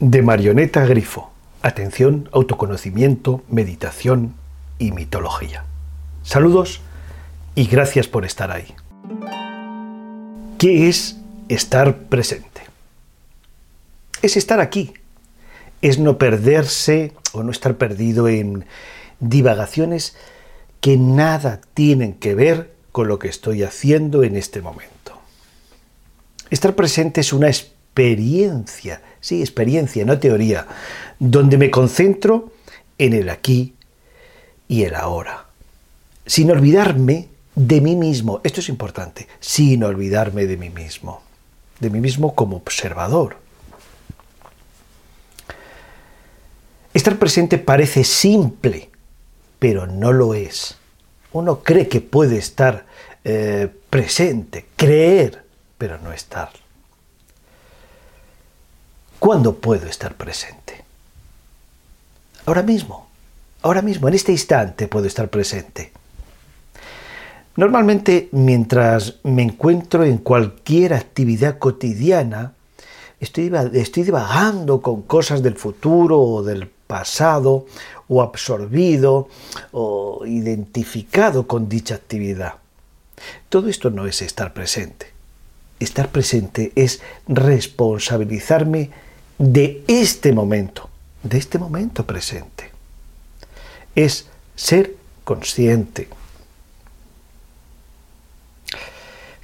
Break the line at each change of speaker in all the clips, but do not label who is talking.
De marioneta a grifo. Atención, autoconocimiento, meditación y mitología. Saludos y gracias por estar ahí. ¿Qué es estar presente? Es estar aquí. Es no perderse o no estar perdido en divagaciones que nada tienen que ver con lo que estoy haciendo en este momento. Estar presente es una experiencia, sí, experiencia, no teoría, donde me concentro en el aquí y el ahora, sin olvidarme de mí mismo, esto es importante, sin olvidarme de mí mismo, de mí mismo como observador. Estar presente parece simple, pero no lo es. Uno cree que puede estar eh, presente, creer, pero no estar. ¿Cuándo puedo estar presente? Ahora mismo, ahora mismo, en este instante puedo estar presente. Normalmente, mientras me encuentro en cualquier actividad cotidiana, estoy, divagando con cosas del futuro o del pasado, o absorbido o identificado con dicha actividad. Todo esto no es estar presente. Estar presente es responsabilizarme de este momento, de este momento presente. Es ser consciente.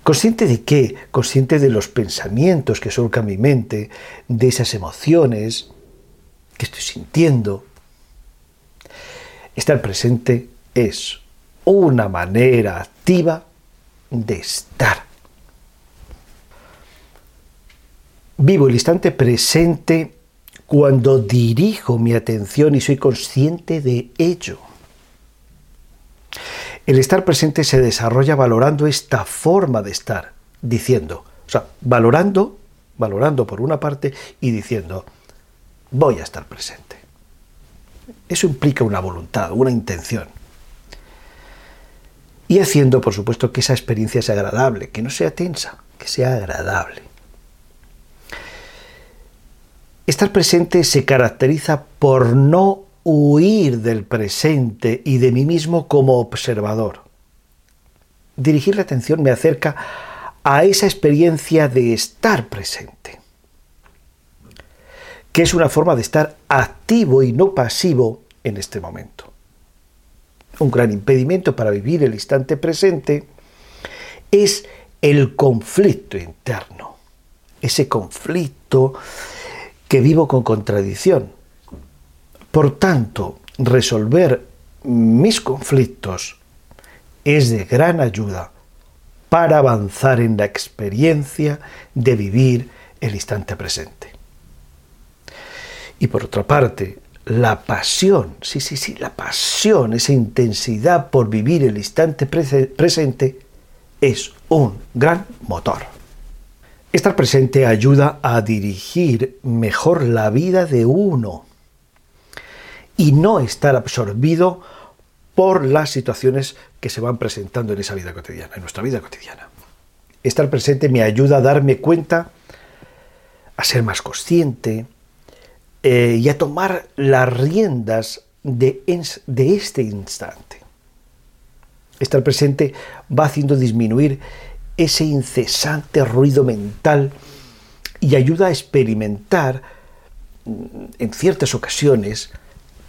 ¿Consciente de qué? Consciente de los pensamientos que surcan mi mente, de esas emociones que estoy sintiendo. Estar presente es una manera activa de estar. Vivo el instante presente cuando dirijo mi atención y soy consciente de ello. El estar presente se desarrolla valorando esta forma de estar, diciendo, o sea, valorando, valorando por una parte y diciendo, voy a estar presente. Eso implica una voluntad, una intención. Y haciendo, por supuesto, que esa experiencia sea agradable, que no sea tensa, que sea agradable. Estar presente se caracteriza por no huir del presente y de mí mismo como observador. Dirigir la atención me acerca a esa experiencia de estar presente, que es una forma de estar activo y no pasivo en este momento. Un gran impedimento para vivir el instante presente es el conflicto interno, ese conflicto que vivo con contradicción. Por tanto, resolver mis conflictos es de gran ayuda para avanzar en la experiencia de vivir el instante presente. Y por otra parte, la pasión, sí, sí, sí, la pasión, esa intensidad por vivir el instante presente, es un gran motor. Estar presente ayuda a dirigir mejor la vida de uno y no estar absorbido por las situaciones que se van presentando en esa vida cotidiana, en nuestra vida cotidiana. Estar presente me ayuda a darme cuenta, a ser más consciente eh, y a tomar las riendas de, de este instante. Estar presente va haciendo disminuir ese incesante ruido mental y ayuda a experimentar mm, en ciertas ocasiones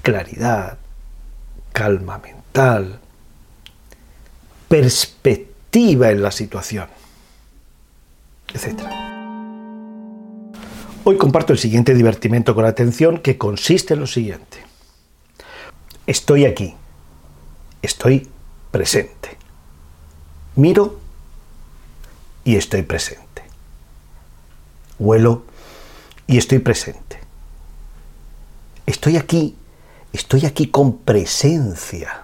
claridad, calma mental, perspectiva en la situación, etc. Hoy comparto el siguiente divertimento con atención que consiste en lo siguiente. Estoy aquí, estoy presente. Miro y estoy presente. Huelo y estoy presente. Estoy aquí, estoy aquí con presencia.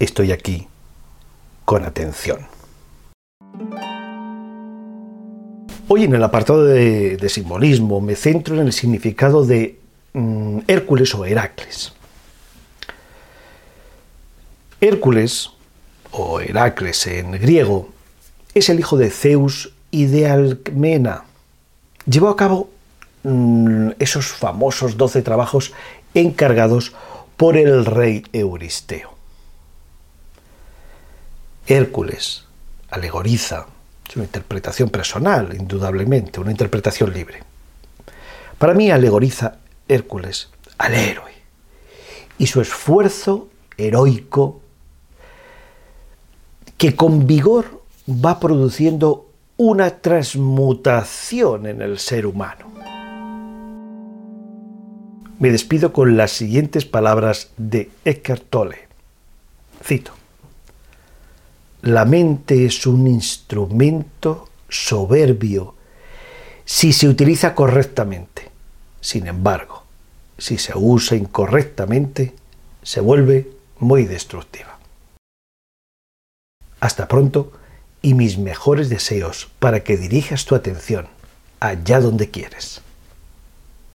Estoy aquí con atención. Hoy en el apartado de, simbolismo me centro en el significado de mm, Hércules o Heracles. Hércules o Heracles en griego es el hijo de Zeus y de Alcmena. Llevó a cabo mm, esos famosos doce trabajos encargados por el rey Euristeo. Hércules alegoriza, es una interpretación personal, indudablemente, una interpretación libre. Para mí alegoriza Hércules al héroe y su esfuerzo heroico que con vigor va produciendo una transmutación en el ser humano. Me despido con las siguientes palabras de Eckhart Tolle. Cito. La mente es un instrumento soberbio si se utiliza correctamente. Sin embargo, si se usa incorrectamente, se vuelve muy destructiva. Hasta pronto y mis mejores deseos para que dirijas tu atención allá donde quieres.